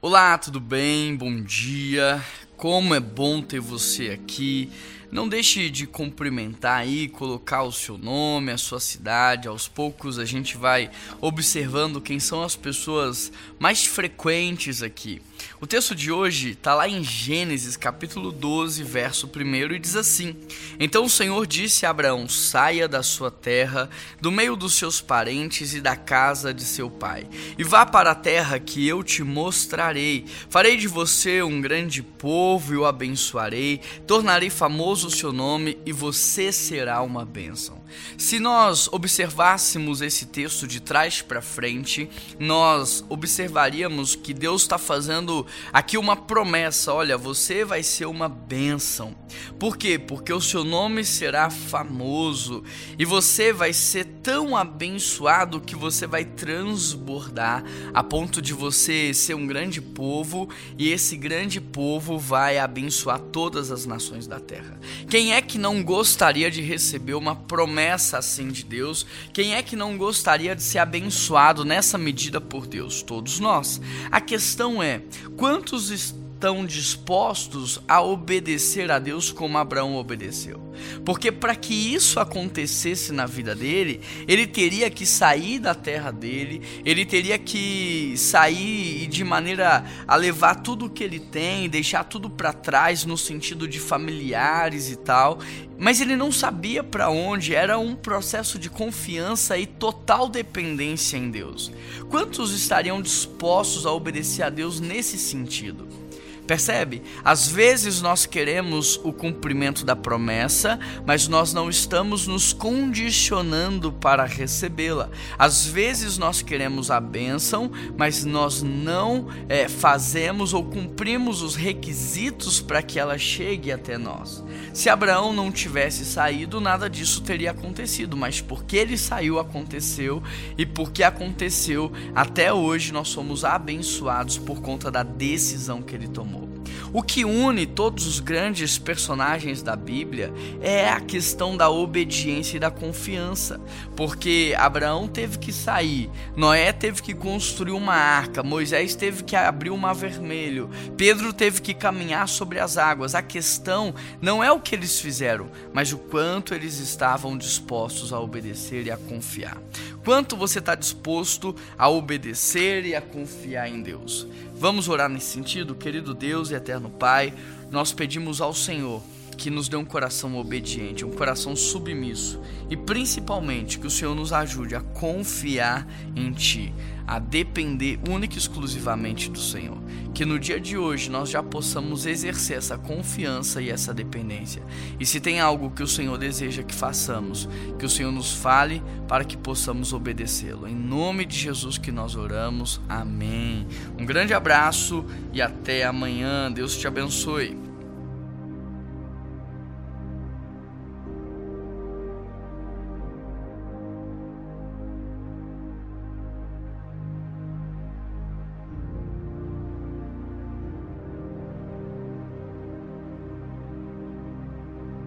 Olá, tudo bem? Bom dia. Como é bom ter você aqui. Não deixe de cumprimentar aí, colocar o seu nome, a sua cidade. Aos poucos a gente vai observando quem são as pessoas mais frequentes aqui. O texto de hoje está lá em Gênesis capítulo 12, verso 1 e diz assim: Então o Senhor disse a Abraão: Saia da sua terra, do meio dos seus parentes e da casa de seu pai, e vá para a terra que eu te mostrarei. Farei de você um grande povo e o abençoarei, tornarei famoso o seu nome e você será uma bênção. Se nós observássemos esse texto de trás para frente, nós observaríamos que Deus está fazendo aqui uma promessa: olha, você vai ser uma bênção. Por quê? Porque o seu nome será famoso e você vai ser tão abençoado que você vai transbordar a ponto de você ser um grande povo e esse grande povo vai abençoar todas as nações da terra. Quem é que não gostaria de receber uma promessa assim de Deus? Quem é que não gostaria de ser abençoado nessa medida por Deus? Todos nós. A questão é: quantos estão dispostos a obedecer a Deus como Abraão obedeceu. Porque para que isso acontecesse na vida dele, ele teria que sair da terra dele, ele teria que sair de maneira a levar tudo o que ele tem, deixar tudo para trás no sentido de familiares e tal. Mas ele não sabia para onde, era um processo de confiança e total dependência em Deus. Quantos estariam dispostos a obedecer a Deus nesse sentido? Percebe? Às vezes nós queremos o cumprimento da promessa, mas nós não estamos nos condicionando para recebê-la. Às vezes nós queremos a bênção, mas nós não é, fazemos ou cumprimos os requisitos para que ela chegue até nós. Se Abraão não tivesse saído, nada disso teria acontecido, mas porque ele saiu, aconteceu, e porque aconteceu, até hoje nós somos abençoados por conta da decisão que ele tomou. O que une todos os grandes personagens da Bíblia é a questão da obediência e da confiança, porque Abraão teve que sair, Noé teve que construir uma arca, Moisés teve que abrir o mar vermelho, Pedro teve que caminhar sobre as águas. A questão não é o que eles fizeram, mas o quanto eles estavam dispostos a obedecer e a confiar. Quanto você está disposto a obedecer e a confiar em Deus? Vamos orar nesse sentido, querido Deus e eterno Pai. Nós pedimos ao Senhor que nos dê um coração obediente, um coração submisso e principalmente que o Senhor nos ajude a confiar em Ti, a depender única e exclusivamente do Senhor. Que no dia de hoje nós já possamos exercer essa confiança e essa dependência. E se tem algo que o Senhor deseja que façamos, que o Senhor nos fale para que possamos obedecê-lo. Em nome de Jesus que nós oramos. Amém. Um grande abraço e até amanhã. Deus te abençoe.